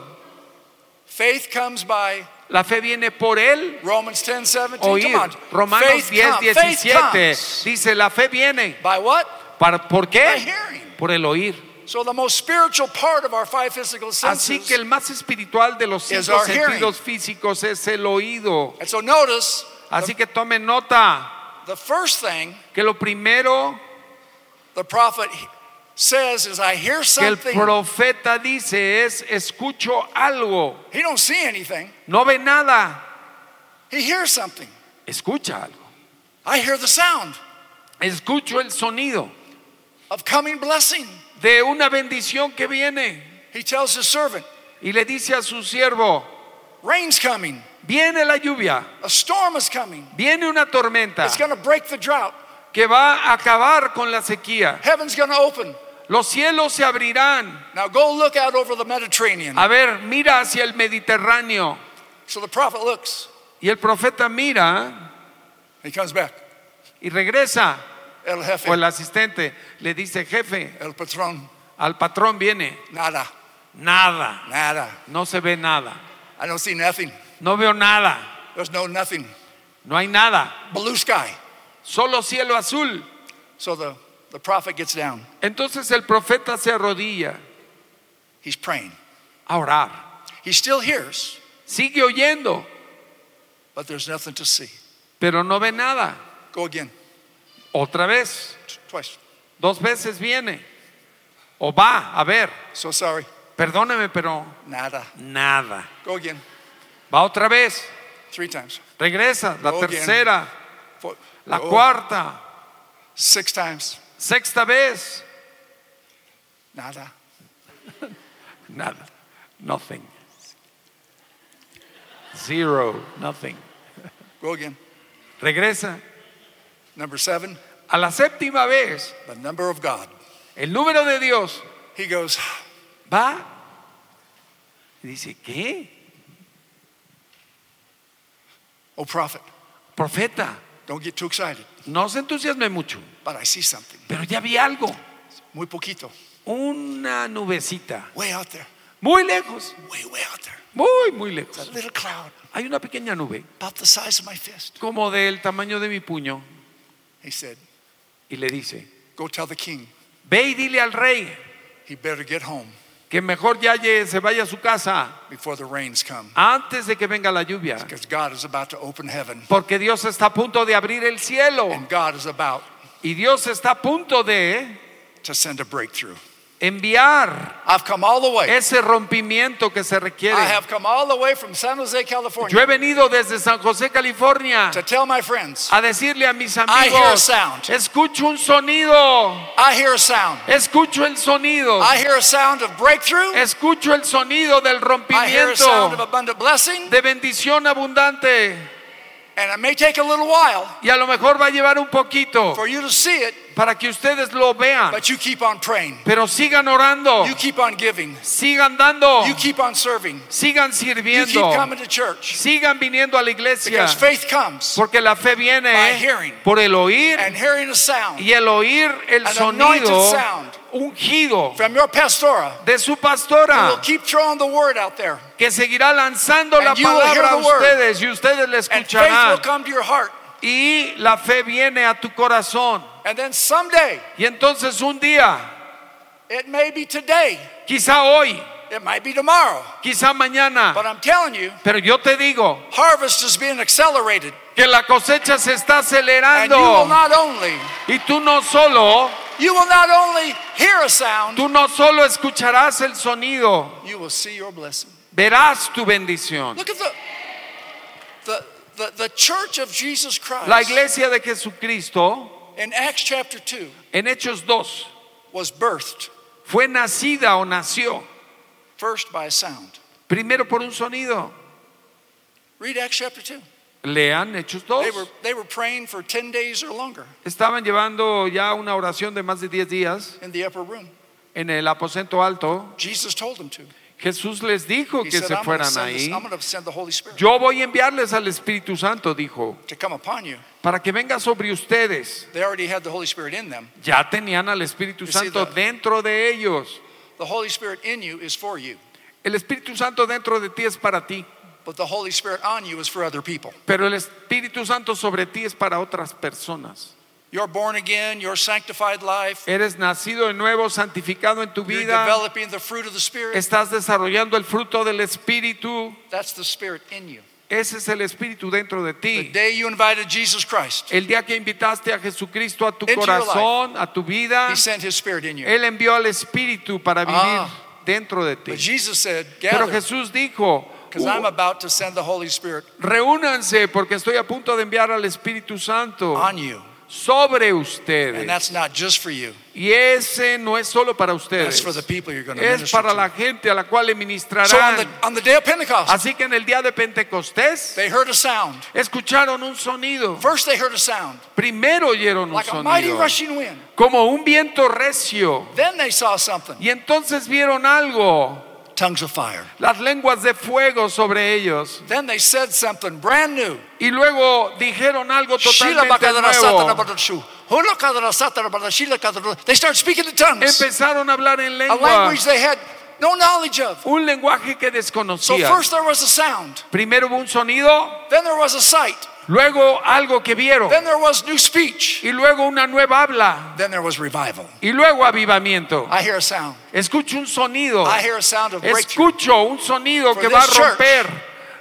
Faith comes by La fe viene por él Romans 10, 17. oír. Come on. Romanos Faith 10, come- faith 17 comes. dice la fe viene. By what? ¿Para, ¿Por By qué? hearing. Por el oír. So the most spiritual part of our five physical Así senses. que el más espiritual de los cinco hearing. sentidos físicos es el oído. and so notice Así que tomen nota the first thing que lo primero the prophet says is I hear que el something. profeta dice es escucho algo. He don't see anything. No ve nada, He hears something. escucha algo. I hear the sound Escucho el sonido of coming blessing. de una bendición que viene He tells his servant, y le dice a su siervo, rain's coming. viene la lluvia, A storm is coming. viene una tormenta It's going to break the drought. que va a acabar con la sequía. Heaven's going to open. Los cielos se abrirán. Now go look out over the Mediterranean. A ver, mira hacia el Mediterráneo. So the prophet looks. Y el profeta mira He comes back. y regresa. El jefe, O el asistente le dice, jefe, el patrón, al patrón viene. nada, Nada. nada. No se ve nada. I don't see nothing. No veo nada. There's no nothing. No hay nada. Blue sky. Solo cielo azul. So the, the prophet gets down. Entonces el profeta se arrodilla He's praying. a orar. He still hears, Sigue oyendo, but there's nothing to see. pero no ve nada. Go again. Otra vez. Twice. Dos veces viene. O va a ver. So sorry. Perdóneme, pero Nada. nada. Go again. Va otra vez. Three times. Regresa. La Go again. tercera. Four. La Oh, cuarta. Six times. Sexta vez. Nada. Nada. Nothing. Zero. Nothing. Go again. Regresa. Number seven, A la séptima vez, the number of God. el número de Dios He goes, va y dice, ¿qué? Oh, prophet, Profeta, don't get too excited, no se entusiasme mucho, but I see something. pero ya vi algo. Muy poquito. Una nubecita, Way out there. muy lejos, Way, way out there. muy, muy A lejos. little cloud Hay una pequeña nube, about the size of my fist. como del tamaño de mi puño, He said, y le dice, Go tell the king ve y dile al rey he better get home que mejor ya se vaya a su casa before the rains come. antes de que venga la lluvia, Because God is about to open heaven. porque Dios está a punto de abrir el cielo And God is about y Dios está a punto de to send a breakthrough. Enviar I've come all the way. ese rompimiento que se requiere. I have come all the way from San Jose, Yo he California venido desde San José, California, to tell my friends a decirle a mis I hear a amigos, sound. escucho un sonido, I hear a sound. escucho el sonido, I hear a sound of breakthrough. escucho el sonido del I hear a sound of rompimiento, abundant blessing. de bendición abundante. And it may take a little while y a lo mejor va a llevar un poquito for you to see it, para que ustedes lo vean. but you keep on praying. Pero sigan orando, You keep on giving. sigan dando, You keep on serving. sigan You keep sirviendo, coming to church. sigan viniendo a la iglesia. Because faith comes Porque la fe viene By hearing. por el oír and hearing a sound y el oír el An anointed sonido sound. Ungido from your pastora. de su pastora will keep throwing the word out there. que seguirá lanzando la And palabra a ustedes y ustedes And faith will escucharán come to your heart. y la fe viene a tu corazón. And then someday, Y entonces un día, it may be today, quizá hoy, it might be tomorrow. quizá mañana, But I'm telling you, pero yo te digo harvest is being accelerated. que la cosecha se está And you will acelerando not only, y tú no solo, you will not only hear a sound, tú no solo escucharás el sonido, you will see your blessing. verás tu bendición. Look at the the the, the church of Jesus Christ La iglesia de Jesucristo in Acts chapter 2 en Hechos 2 was birthed fue nacida o nació first by a sound. primero por un sonido. Read Acts chapter 2. Lean Hechos 2. They were they were praying for 10 days or longer Estaban llevando ya una oración de más de 10 días in the upper room. en el aposento alto. Jesus told them to. Jesús les dijo He que said, se I'm going fueran to ahí. send the Holy Spirit Yo voy a enviarles al Espíritu Santo, dijo, to come upon you. para que venga sobre ustedes. They already had the Holy Spirit in them. Ya tenían al Espíritu You see Santo the- dentro de ellos. The Holy Spirit in you is for you, El Espíritu Santo dentro de ti es para ti, but the Holy Spirit on you is for other people. pero el Espíritu Santo sobre ti es para otras personas. You're born again, your sanctified life, Eres nacido de nuevo, santificado en tu you're vida. developing the fruit of the Spirit. Estás desarrollando el fruto del Espíritu. That's the Spirit in you. Ese es el Espíritu dentro de The ti. day you invited Jesus Christ, El día que invitaste a Jesucristo a tu corazón, a tu vida, He sent His Spirit in you. Él envió al Espíritu para vivir Ah. dentro de But ti. Jesus said, Pero Jesús dijo, because I'm about to send the Holy Spirit reúnanse porque estoy a punto de enviar al Espíritu Santo on you. sobre And ustedes. that's not just for you, Y ese no es solo para that's ustedes, for the people you're going to es minister para la to. gente a la cual le So on the, ministrarán. on the day of Pentecost, Así que en el día de Pentecostés they heard a sound. escucharon un sonido. First, they heard a sound Primero oyeron un like a mighty sonido rushing wind. como un viento recio. Then they saw something Y entonces vieron algo, tongues of fire. las lenguas de fuego sobre ellos. Then they said something brand new. Y luego dijeron algo totalmente nuevo. badashu. Hula kadara satana badashila kadara. They started speaking in tongues, Empezaron a hablar en a language they had no knowledge of. un lenguaje que So first there was a sound, Primero hubo un sonido, then there was a sight, luego algo que vieron, then there was new speech, y luego una nueva habla, then there was revival. y luego avivamiento. I hear a sound. Escucho un sonido, I hear a sound of escucho un sonido For que va a this church. romper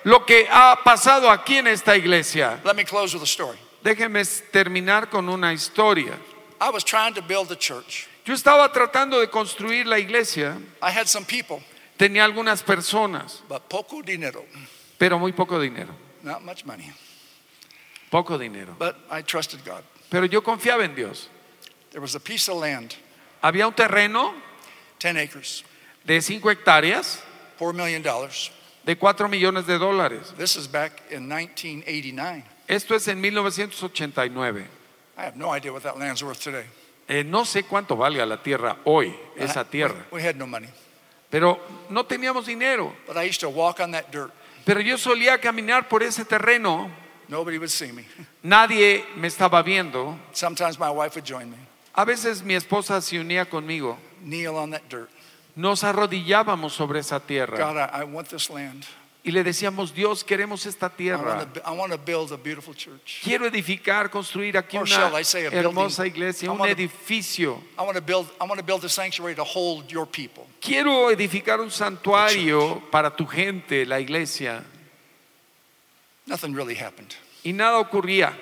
lo que ha pasado aquí en esta iglesia. Let me close with a story. Déjenme terminar con una historia. I was trying to build a church. Yo estaba tratando de construir la iglesia, I had some people, tenía algunas personas, but poco dinero, pero muy poco dinero, not much money. Poco dinero. But I trusted God. Pero yo confiaba en Dios. There was a piece of land, Había un terreno 10 acres, de 5 hectáreas, $4 million. de 4 millones de dólares. This is back in 1989. Esto es en 1989. I have no idea what that land's worth today. Eh, no sé cuánto valga la tierra hoy, esa tierra, We, we had no money. pero no teníamos dinero. But I used to walk on that dirt. Pero yo solía caminar por ese terreno, Nobody would see me. nadie me estaba viendo. Sometimes my wife would join me. A veces mi esposa se unía conmigo. Kneel on that dirt. Nos arrodillábamos sobre esa tierra God, I, I want this land. y le decíamos, Dios, queremos esta I tierra. want, to, I want to build a beautiful church. Quiero edificar, construir aquí Or una I say hermosa iglesia, I un wanna- edificio. I want to build. I want to build a sanctuary to hold your people. Quiero edificar un santuario para tu gente, la iglesia. Nothing really happened. Y nada ocurría.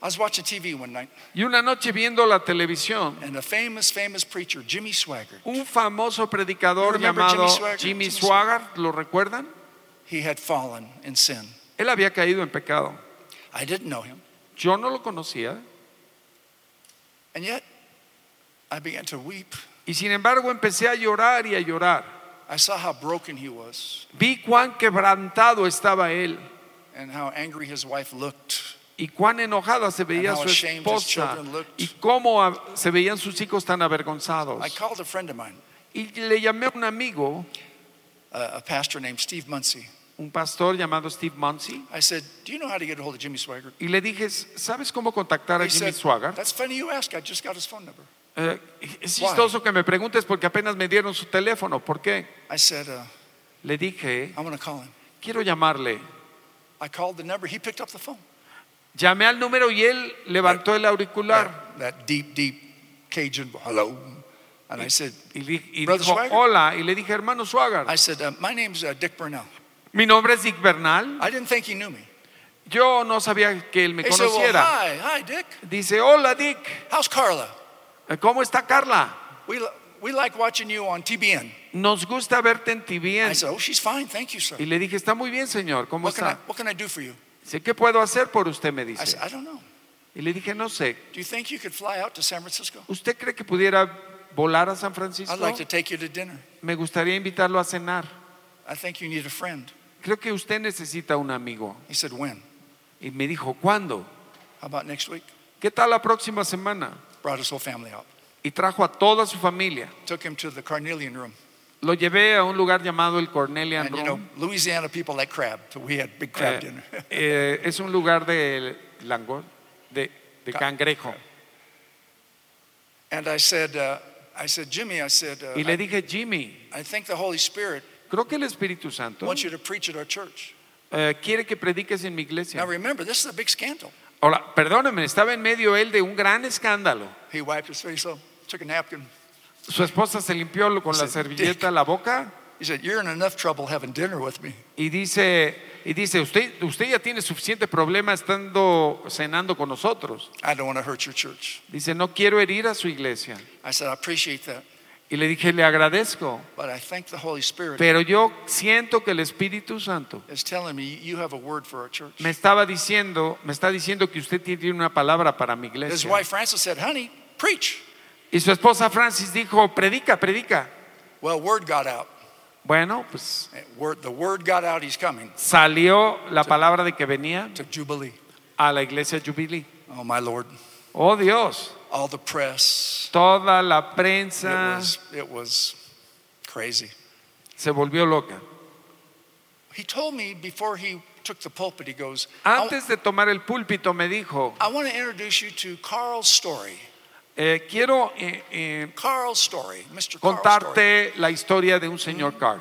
I was watching TV one night, Y una noche viendo la televisión, and a famous, famous preacher, Jimmy Swaggart, un famoso predicador llamado Jimmy Swaggart? Jimmy Swaggart, ¿lo recuerdan? he had fallen in sin. Él había caído en pecado. I didn't know him, Yo no lo conocía. and yet I began to weep. Y sin embargo empecé a llorar y a llorar. I saw how broken he was, Vi cuán quebrantado estaba él. And how angry his wife looked. y cuán enojada se veía su esposa y cómo a- se veían sus hijos tan avergonzados. I called a friend of mine, Y le llamé a un amigo, a, a pastor named Steve Muncie. un pastor llamado Steve Munsey, I said, Do you know how to get a hold of Jimmy Swaggart? y le dije, ¿sabes cómo contactar a Jimmy Swaggart? That's funny you ask. I just got his phone number. Eh, es chistoso que me preguntes porque apenas me dieron su teléfono. ¿Por qué? I said, uh, Le dije, I'm going to call him. quiero llamarle. I called the number. He picked up the phone. Llamé al número y él levantó el auricular That, that deep, deep Cajun, hello. And I said, y, y Brother dijo, Swaggart? hola. Y le dije, hermano Swaggart, I said, uh, my name's uh, Dick Bernal. mi nombre es Dick Bernal. I didn't think he knew me. Yo no sabía que él me He said, well, conociera. hi, hi, Dick. Dice, hola Dick, How's Carla? Eh, ¿cómo está Carla? We, we like watching you on TBN. Nos gusta verte en I TVN. said, oh, she's fine. Thank you, sir. Y le dije, está muy bien, señor, ¿cómo What can, I, what can I do for you? Dice, ¿qué puedo hacer por usted? Me I dice. said, I don't know. Y le dije, no sé, Do you think you could fly out to San Francisco? ¿usted cree que pudiera volar a San Francisco? I'd like to take you to dinner. Me gustaría invitarlo a cenar. I think you need a friend. Creo que usted necesita un amigo. He said, when? Y me dijo, ¿cuándo? How about next week? ¿Qué tal la próxima semana? Brought his whole family out. Y trajo a toda su familia. Took him to the carnelian room. Lo llevé a un lugar llamado el Cornelian And you know, Room. Louisiana people like crab, so we had big crab Eh, dinner. [laughs] eh, es un lugar de langor, de, de Ca- cangrejo. and I said, uh, I said, Jimmy, I said, uh, Y le dije, Jimmy, I think the Holy Spirit creo que el Espíritu Santo wants you to preach at our church. eh, quiere que prediques en mi iglesia. Now remember, this is a big scandal. Ahora, perdóneme, estaba en medio él de un gran escándalo. He wiped his face off, took a napkin. Su esposa se limpió con la Dice, servilleta la boca He said, You're in enough trouble having dinner with me. y dice, y dice usted, usted ya tiene suficiente problema estando cenando con nosotros. I don't want to hurt your church. Dice, no quiero herir a su iglesia. I said, I appreciate that, Y le dije, le agradezco, but I thank the Holy Spirit pero yo siento que el Espíritu Santo is telling me you have a word for our church. me estaba diciendo, me está diciendo que usted tiene una palabra para mi iglesia. wife Frances said, Honey, preach. Y su esposa Francis dijo, predica, predica. Well, word got out. Bueno, pues Eh, Word, the word got out he's coming salió la palabra de que venía to Jubilee. a la iglesia Jubilee. Oh, my Lord. Oh Dios, All the press. toda la It prensa was, it was crazy. se volvió loca. He told me before he took the pulpit, he goes, Antes de tomar el púlpito me dijo, I want to introduce you to Carl's Story. Eh, quiero eh, eh, Carl Story, Mr. Carl Story. contarte la historia de un señor Carl.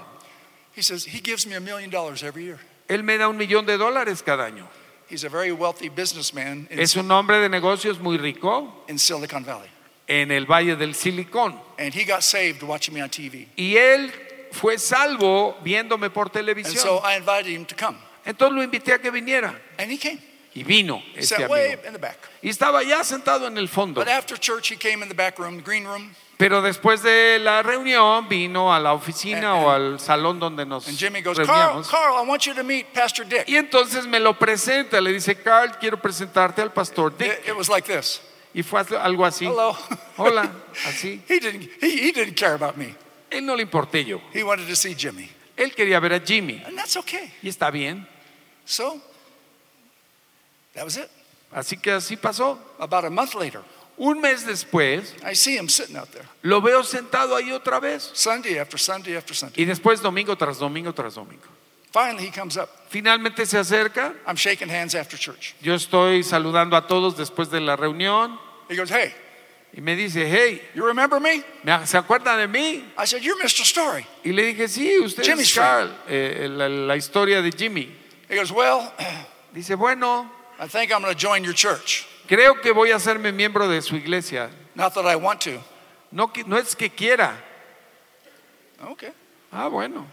He says, he gives me a million dollars every year. Él me da un millón de dólares cada año. He's a very wealthy businessman in, Es un hombre de negocios muy rico in Silicon Valley. en el Valle del Silicón. And he got saved watching me on TV. Y él fue salvo viéndome por And so televisión. I invited him to come. Entonces lo invité a que viniera. And he came. Y vino este amigo. in the back. Y estaba ya sentado en el fondo. But after church, he came in the back room, the green room. Pero después de la reunión vino a la oficina And- o al salón donde nos And goes, reuníamos. Carl, I want you to meet Pastor Dick. Y entonces me lo presenta, le dice, Carl, quiero presentarte al pastor Dick. It, it was like this. Y fue algo así. Hello. Hola, [laughs] así. he didn't. He, he didn't care about me. Él no le importé yo. He wanted to see Jimmy, Él quería ver a Jimmy. and that's okay. Y está bien. So that was it. Así que así pasó. About a month later, Un mes después, I see him sitting out there, lo veo sentado ahí otra vez. Sunday after Sunday after Sunday. Y después domingo tras domingo tras domingo. Finally, he comes up. Finalmente se acerca. I'm shaking hands after church. Yo estoy saludando a todos después de la reunión. He goes, "Hey, Y me dice, hey, you remember me?" ¿me- ¿se acuerdan de mí? I said, "You're Mr. Story." Y le dije, sí, usted Jimmy's es Carl. Eh, la, la historia de Jimmy. He goes, "Well, [clears throat] Dice, bueno, I think I'm going to join your church. creo que voy a hacerme miembro de su iglesia. Not that I want to." No, que- no es que quiera. Okay. Ah, bueno.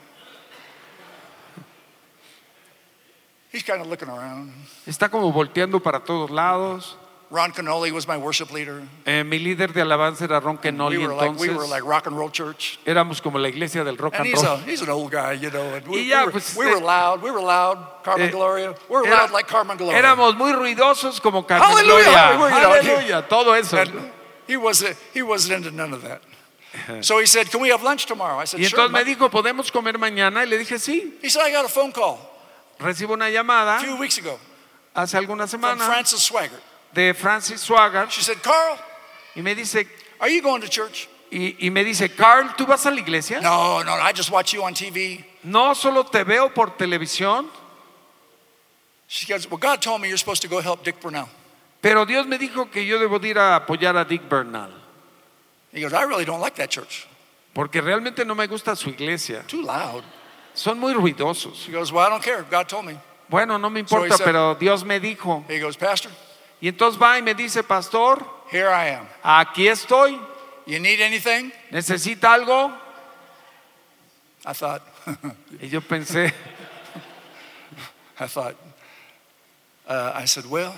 He's kind of looking around. Está como volteando para todos lados. Ron Canoli was my worship leader. Eh, mi líder de alabanza era Ron Canoli We were like we were like rock and roll church. éramos como la iglesia del rock And and he's a he's an old guy, you know. And we, ya, we were, pues, we eh, were loud. We were loud. Carmen eh, Gloria. We were Era- loud like Carmen Gloria. éramos muy ruidosos como Carmen Hallelujah, Gloria. hallelujah. Aleluya, todo eso. And he wasn't he wasn't into none of that. So he said, "Can we have lunch tomorrow?" I said, Y "Sure." entonces me dijo, ¿podemos comer mañana? Y le dije, sí. He said, "I got a phone call. recibo una llamada a few weeks ago hace algunas semanas. from Frances Swaggart. De Francis Swagger She said, Carl, y me dice, are you going to church? y, y me dice, Carl, ¿tú vas a la iglesia? No, no, I just watch you on TV. No, solo te veo por televisión, She goes, Well, God told me you're supposed to go help Dick Burnell. pero Dios me dijo que yo debo de ir a apoyar a Dick Bernal, He goes, I really don't like that church. porque realmente no me gusta su iglesia. Too loud. Son muy ruidosos. She goes, Well, I don't care. God told me. Bueno, no me So he importa, said- pero Dios me dijo. He goes, Pastor, Y entonces va y me dice, pastor, here I am. aquí estoy, You need anything? ¿necesita algo? I thought, [laughs] Y yo pensé, I thought, uh, I said, Well,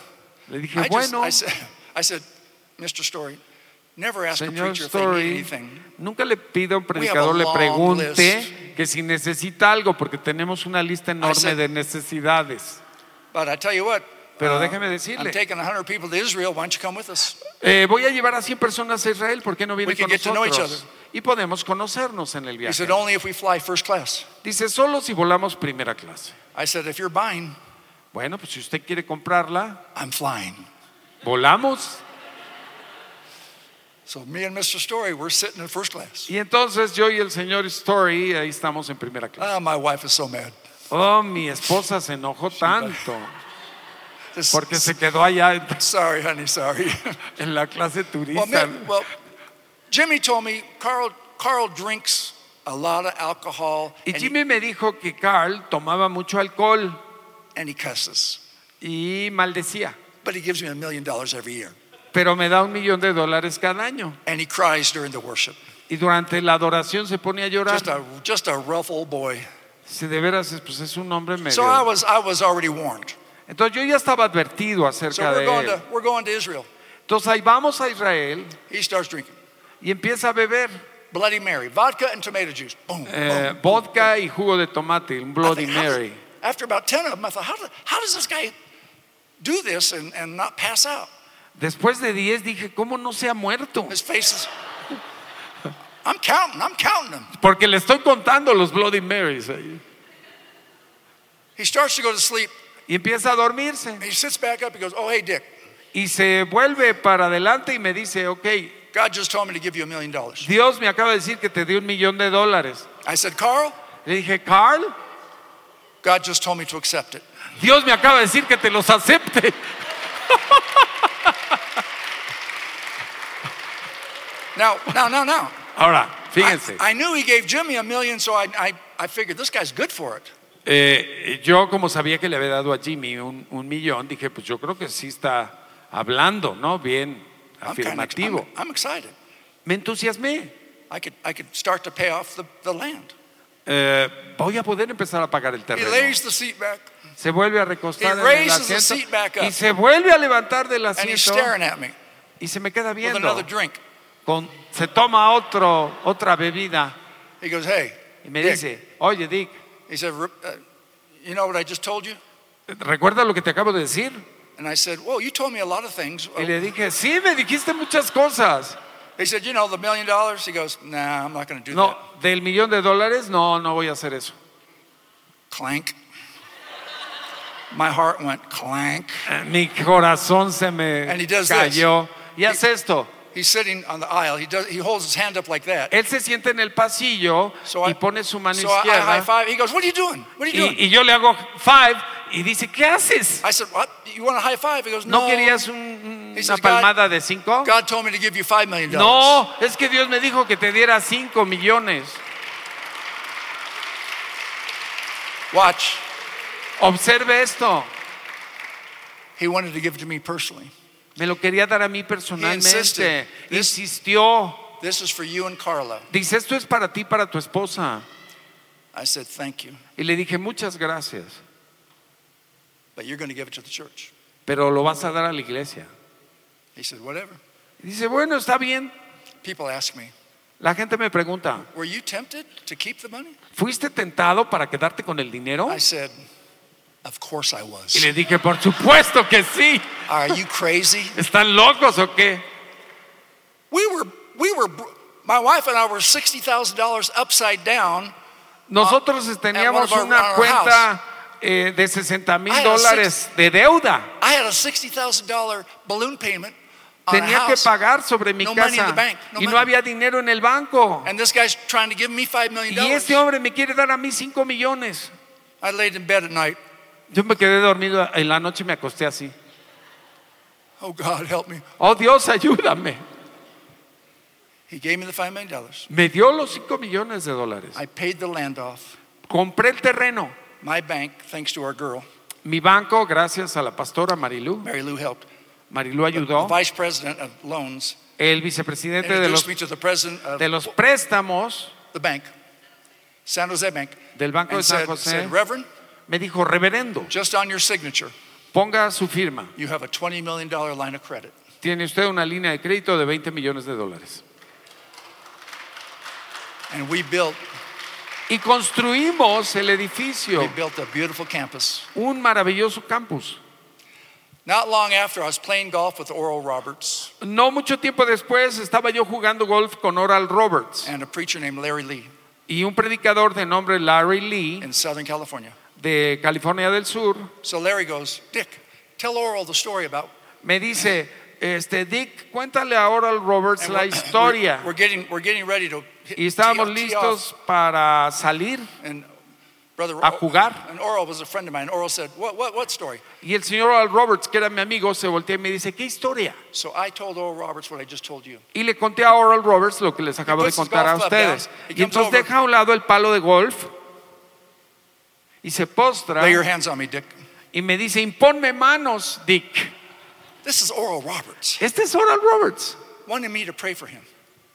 le dije, I, just, bueno, I, said, I said, Mr. Story, never ask a señor preacher if they need Story, anything. nunca le pido a un a predicador, le pregunte list. que si necesita algo, porque tenemos una lista enorme said- de necesidades. But I tell you what, Pero uh, déjeme I'm decirle, taking 100 people to Israel. Why don't you come with us? eh, voy a llevar a 100 personas a Israel, ¿por qué no viene We can con get to know each nosotros? Y podemos conocernos en el He viaje. said, Only if we fly first class. Dice, solo si volamos primera clase. I said, If you're buying, Bueno, pues si usted quiere comprarla, I'm flying. volamos. So me and Mr. Story, we're sitting in first class. Y entonces yo y el señor Story, ahí estamos en primera clase. Ah, my wife is so mad. Oh, mi esposa se enojó tanto porque se quedó allá [laughs] Sorry, honey, sorry. [laughs] en la clase well, turista. well, Jimmy told me Carl, Carl drinks a lot of alcohol Y me dijo que Carl tomaba mucho alcohol he, and he cusses. y maldecía, But he gives me a million dollars every year. pero me da un millón de dólares cada año. And he cries during the worship. Y durante la adoración se pone a llorar. Just a, just a rough old boy. Si de veras pues es un hombre medio. So I was, I was already warned. Entonces yo ya estaba advertido acerca de él. Entonces ahí vamos a Israel He starts drinking. y empieza a beber Bloody Mary, vodka and tomato juice. Boom. eh, boom. vodka y jugo de tomate, un Bloody think, Mary. after about 10 of them, I thought, how, how does this guy do this and, and not pass out? Después de 10 dije, ¿cómo no se ha muerto? His face is. I'm counting, I'm counting them. Porque le estoy contando los Bloody Marys. He starts to go to sleep. Y empieza a dormirse. He sits back up. He goes, Oh, hey, Dick, Y se vuelve para adelante y me dice, ok, God just told me to give you a million dollars. Dios me acaba de decir que te dio un millón de dólares. I said, Carl, Le dije, Carl, God just told me to accept it. Dios me acaba de decir que te los acepte. Now, now, now, now. Ahora, I, fíjense, I knew he gave Jimmy a million, so I, I, I figured this guy's good for it. Eh, yo como sabía que le había dado a Jimmy un, un millón, dije, pues yo creo que sí está hablando, ¿no? Bien afirmativo. I'm, I'm excited. Me entusiasmé. I could, I could start to pay off the, the land. Eh, voy a poder empezar a pagar el He terreno. lays the seat back Se vuelve a recostar He en el raises the asiento seat back up. y se vuelve a levantar del and he's asiento staring at me y se me queda with viendo. another drink. Con- se toma otro, otra bebida He goes, Hey, y me Dick. dice, oye Dick, he said, "Re- uh, You know what I just told you? ¿recuerdas lo que te acabo de decir? And I said, Well, you told me a lot of things. Y le dije, sí, me dijiste muchas cosas. He said, You know, the million dollars? He goes, Nah, I'm not going to do No, that. del millón de dólares, no, no voy a hacer eso. Clank. My heart went clank. Mi corazón se me And he does cayó. Y hace esto. He's sitting on the aisle. He, does, he holds his hand up like that. Él se sienta en el pasillo So I, y pone su mano so I, I high five. He goes, What are you doing? What are you Y, doing? y yo le hago five y dice, ¿qué haces? I said, What? You want a high five? He goes, ¿No No. querías un- una says, God- palmada de cinco? God told me to give you $5 million. No, es que Dios me dijo que te diera cinco millones. Watch. Observe esto. He wanted to give it to me personally. Me lo quería dar a mí personalmente. Insistió. This is for you and Carla. Dice, esto es para ti, para tu esposa. I said, Thank you. Y le dije, muchas gracias. But you're going to give it to the church. Pero lo vas a dar a la iglesia. He said, Whatever. Y dice, bueno, está bien. People ask me, La gente me pregunta, Were you tempted to keep the money? ¿fuiste tentado para quedarte con el dinero? I said, Of course I was. le dije, por supuesto que sí. Are you crazy? [laughs] ¿Están locos o qué? We were, we were, my wife and I were $60,000 upside down. Nosotros at one teníamos our- una cuenta eh, de 60 mil I had a dólares de deuda. I had a $60,000 balloon payment Tenía que pagar sobre mi No money in casa the bank, no y no había dinero en el banco. And this guy's trying to give me $5 million. Y este hombre me quiere dar a mí 5 millones. Yo me quedé dormido en la noche y me acosté así. Oh, God, help me. Oh Dios, ayúdame. He gave me the $5 million. Me dio los 5 millones de dólares. I paid the land off. Compré el terreno. My bank, thanks to our girl, Mi banco, gracias a la pastora Marilú, Mary Lou helped. Marilú The ayudó. vice president of loans El vicepresidente de los, de préstamos the bank, San Jose Bank, del Banco de San said, José said, Reverend, me dijo, reverendo, just on your signature, ponga su firma. you have a $20 million line of credit. Tiene usted una línea de crédito de 20 millones de dólares. And we built, Y construimos el we edificio, built a beautiful campus. un maravilloso campus. Not long after, I was playing golf with Oral Roberts No mucho tiempo después estaba yo jugando golf con Oral Roberts and a preacher named Larry Lee y un predicador de nombre Larry Lee in Southern California. De California del Sur So Larry goes, Dick, tell Oral the story about. me dice, este Dick, cuéntale a Oral Roberts la we're- historia. We're, we're getting, we're getting ready to hit, Y estábamos listos para salir And brother, a jugar. And Oral was a friend of mine. Oral said, what, what, what story? y el señor Oral Roberts, que era mi amigo, se voltea y me dice, ¿qué historia? So I told Oral Roberts what I just told you. Y le conté a Oral Roberts lo que les acabo de contar a ustedes. down. Y entonces over. deja a un lado el palo de golf y se postra Lay your hands on me, Dick. y me dice, imponme manos, Dick. This is Oral Roberts Este es Oral Roberts. wanting me to pray for him.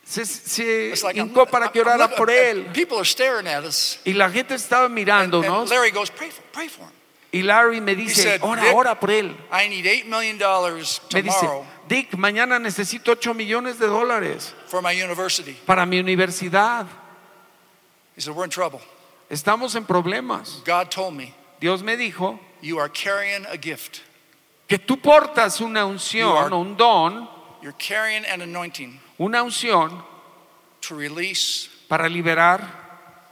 Se, se It's like, I'm- para que I'm- I'm orara looking- por él. People are staring at us. Y la gente estaba And, mirándonos. Larry goes, pray for, pray for him. Y Larry me dice, said, ora, "Dick, ora por él. I need $8 million Me dice, tomorrow Dick, mañana necesito 8 millones de dólares for my university. para mi universidad. He said, we're in trouble. Estamos en problemas. God told me, Dios me dijo you are carrying a gift. que tú portas una You unción, are- un don, You're carrying an anointing una unción to release para liberar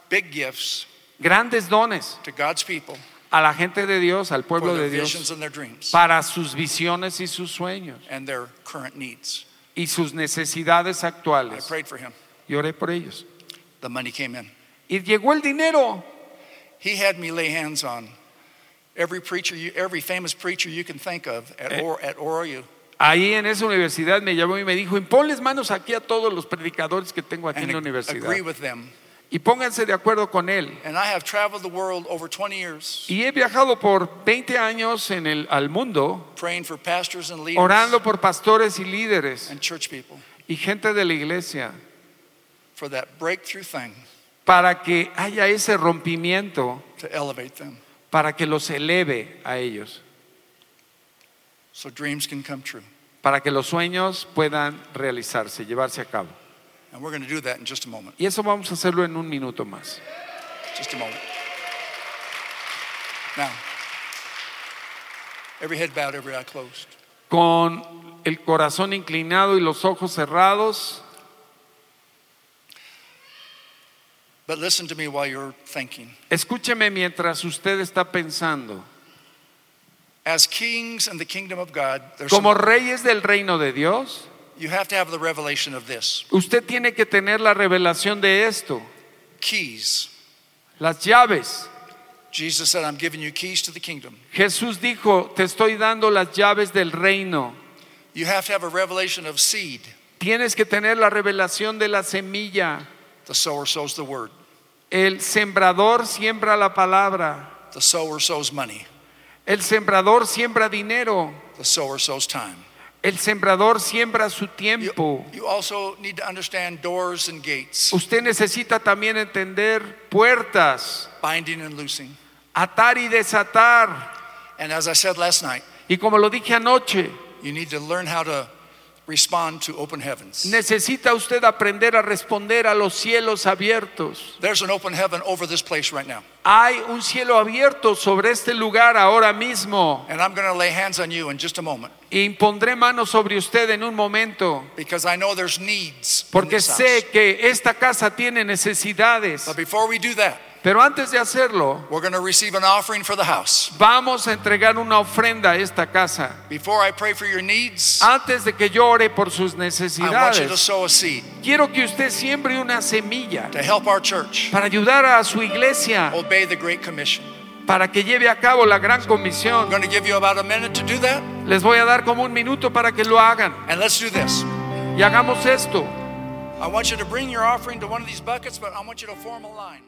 big gifts grandes dones to God's people a la gente de Dios, al for pueblo their de visions Dios, and their dreams para sus visiones y sus sueños and their current needs. y sus necesidades I actuales. prayed for him. Y oré por ellos. The money came in. Y llegó el dinero. He had me lay hands on every preacher, you, every famous preacher you can think of at, Eh. or, at ORU. Ahí en esa universidad me llamó y me dijo, imponles manos aquí a todos los predicadores que tengo aquí and en la universidad. agree with them. Y pónganse de acuerdo con él. And I have traveled the world over 20 years Y he viajado por 20 años en el, al mundo praying for pastors and leaders orando por pastores y líderes and church people y gente de la iglesia for that breakthrough thing para que haya ese rompimiento, to elevate them para que los eleve a ellos, so dreams can come true. para que los sueños puedan realizarse, llevarse a cabo. And we're going to do that in just a moment. Y eso vamos a hacerlo en un minuto más. Just a moment. Now, every head bowed, every eye closed. Con el corazón inclinado y los ojos cerrados, But listen to me while you're thinking. escúcheme mientras usted está pensando. As kings in the kingdom of God, there's Como some- reyes del reino de Dios, you have to have the revelation of this usted tiene que tener la revelación de esto, keys. las llaves. Jesus said, I'm giving you keys to the kingdom. Jesús dijo, te estoy dando las llaves del reino. You have to have a revelation of seed. Tienes que tener la revelación de la semilla. The sower sows the word, El sembrador siembra la palabra. the sower sows money, El sembrador siembra dinero. the sower sows time. El sembrador siembra su You, tiempo. you also need to understand doors and gates, Usted necesita también entender puertas, binding and loosing. atar y desatar. And as I said last night, Y como lo dije anoche, you need to learn how to respond to open heavens. necesita usted aprender a responder a los cielos abiertos. There's an open heaven over this place right now. Hay un cielo abierto sobre este lugar ahora mismo. And I'm going to lay hands on you in just a moment E impondré manos sobre usted en un momento. because I know there's needs. Porque house. sé que esta casa tiene necesidades. But before we do that, Pero antes de hacerlo, we're going to receive an offering for the house. vamos a entregar una ofrenda a esta casa. Before I pray for your needs, Antes de que yo ore por sus I want you to necesidades, sow a seed quiero que usted siembre una semilla to help our church para ayudar a su iglesia, obey the Great Commission. para que lleve a cabo la gran I'm comisión. going to give you about a minute to do that, Les voy a dar como un minuto para que lo hagan. and let's do this. Y hagamos esto. I want you to bring your offering to one of these buckets, but I want you to form a line.